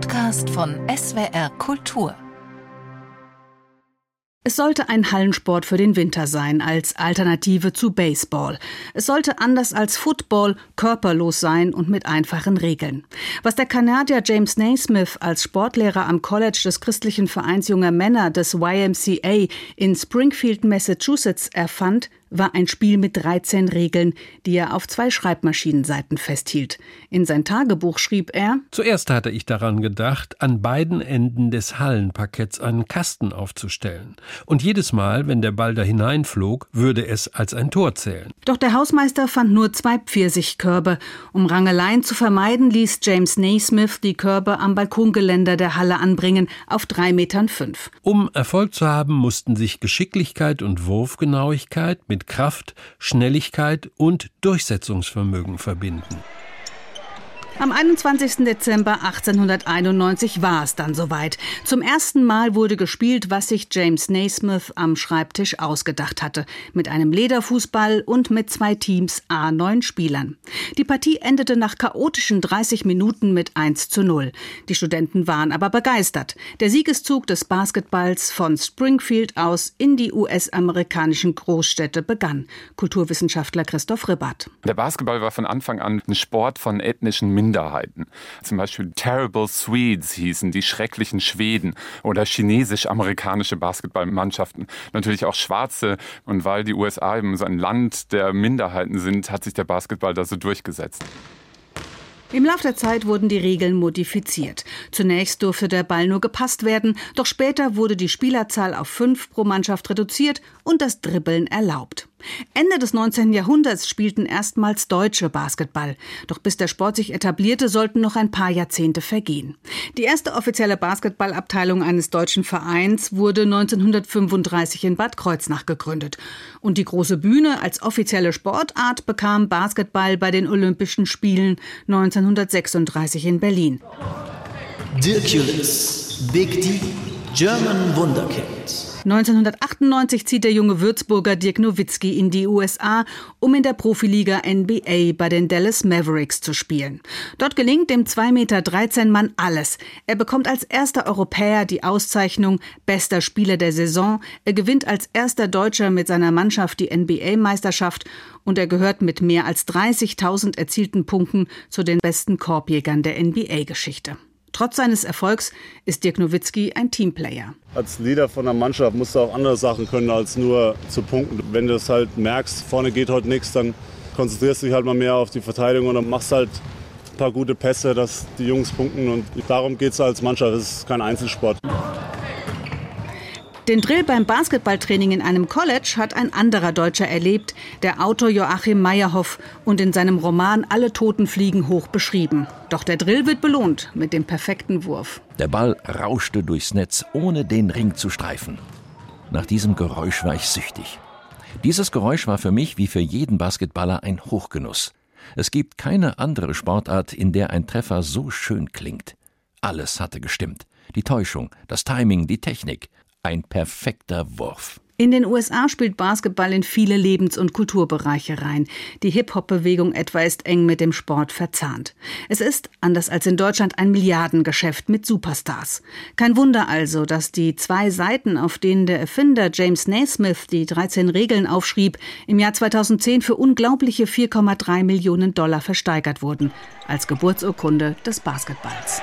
Podcast von SWR Kultur. Es sollte ein Hallensport für den Winter sein, als Alternative zu Baseball. Es sollte anders als Football körperlos sein und mit einfachen Regeln. Was der Kanadier James Naismith als Sportlehrer am College des christlichen Vereins junger Männer des YMCA in Springfield, Massachusetts erfand, war ein Spiel mit 13 Regeln, die er auf zwei Schreibmaschinenseiten festhielt. In sein Tagebuch schrieb er: Zuerst hatte ich daran gedacht, an beiden Enden des Hallenparketts einen Kasten aufzustellen. Und jedes Mal, wenn der Ball da hineinflog, würde es als ein Tor zählen. Doch der Hausmeister fand nur zwei Pfirsichkörbe. Um Rangeleien zu vermeiden, ließ James Naismith die Körbe am Balkongeländer der Halle anbringen, auf drei Metern fünf. Um Erfolg zu haben, mussten sich Geschicklichkeit und Wurfgenauigkeit mit mit Kraft, Schnelligkeit und Durchsetzungsvermögen verbinden. Am 21. Dezember 1891 war es dann soweit. Zum ersten Mal wurde gespielt, was sich James Naismith am Schreibtisch ausgedacht hatte. Mit einem Lederfußball und mit zwei Teams A9 Spielern. Die Partie endete nach chaotischen 30 Minuten mit 1 zu 0. Die Studenten waren aber begeistert. Der Siegeszug des Basketballs von Springfield aus in die US-amerikanischen Großstädte begann. Kulturwissenschaftler Christoph Ribbert. Der Basketball war von Anfang an ein Sport von ethnischen Minderheiten. Minderheiten. Zum Beispiel Terrible Swedes hießen die schrecklichen Schweden oder chinesisch-amerikanische Basketballmannschaften. Natürlich auch schwarze. Und weil die USA eben so ein Land der Minderheiten sind, hat sich der Basketball da so durchgesetzt. Im Laufe der Zeit wurden die Regeln modifiziert. Zunächst durfte der Ball nur gepasst werden, doch später wurde die Spielerzahl auf fünf pro Mannschaft reduziert und das Dribbeln erlaubt. Ende des 19. Jahrhunderts spielten erstmals Deutsche Basketball. Doch bis der Sport sich etablierte, sollten noch ein paar Jahrzehnte vergehen. Die erste offizielle Basketballabteilung eines deutschen Vereins wurde 1935 in Bad Kreuznach gegründet. Und die große Bühne als offizielle Sportart bekam Basketball bei den Olympischen Spielen 1936 in Berlin. Dirkulis, Big D, German Wunderkind. 1998 zieht der junge Würzburger Dirk Nowitzki in die USA, um in der Profiliga NBA bei den Dallas Mavericks zu spielen. Dort gelingt dem 2,13 Meter Mann alles. Er bekommt als erster Europäer die Auszeichnung Bester Spieler der Saison. Er gewinnt als erster Deutscher mit seiner Mannschaft die NBA-Meisterschaft und er gehört mit mehr als 30.000 erzielten Punkten zu den besten Korbjägern der NBA-Geschichte. Trotz seines Erfolgs ist Dirk Nowitzki ein Teamplayer. Als Leader von der Mannschaft musst du auch andere Sachen können, als nur zu punkten. Wenn du es halt merkst, vorne geht heute nichts, dann konzentrierst du dich halt mal mehr auf die Verteidigung und dann machst halt ein paar gute Pässe, dass die Jungs punkten. Und darum geht es als Mannschaft. Es ist kein Einzelsport. Den Drill beim Basketballtraining in einem College hat ein anderer Deutscher erlebt, der Autor Joachim Meyerhoff und in seinem Roman Alle Toten fliegen hoch beschrieben. Doch der Drill wird belohnt mit dem perfekten Wurf. Der Ball rauschte durchs Netz, ohne den Ring zu streifen. Nach diesem Geräusch war ich süchtig. Dieses Geräusch war für mich wie für jeden Basketballer ein Hochgenuss. Es gibt keine andere Sportart, in der ein Treffer so schön klingt. Alles hatte gestimmt. Die Täuschung, das Timing, die Technik. Ein perfekter Wurf. In den USA spielt Basketball in viele Lebens- und Kulturbereiche rein. Die Hip-Hop-Bewegung etwa ist eng mit dem Sport verzahnt. Es ist, anders als in Deutschland, ein Milliardengeschäft mit Superstars. Kein Wunder also, dass die zwei Seiten, auf denen der Erfinder James Naismith die 13 Regeln aufschrieb, im Jahr 2010 für unglaubliche 4,3 Millionen Dollar versteigert wurden, als Geburtsurkunde des Basketballs.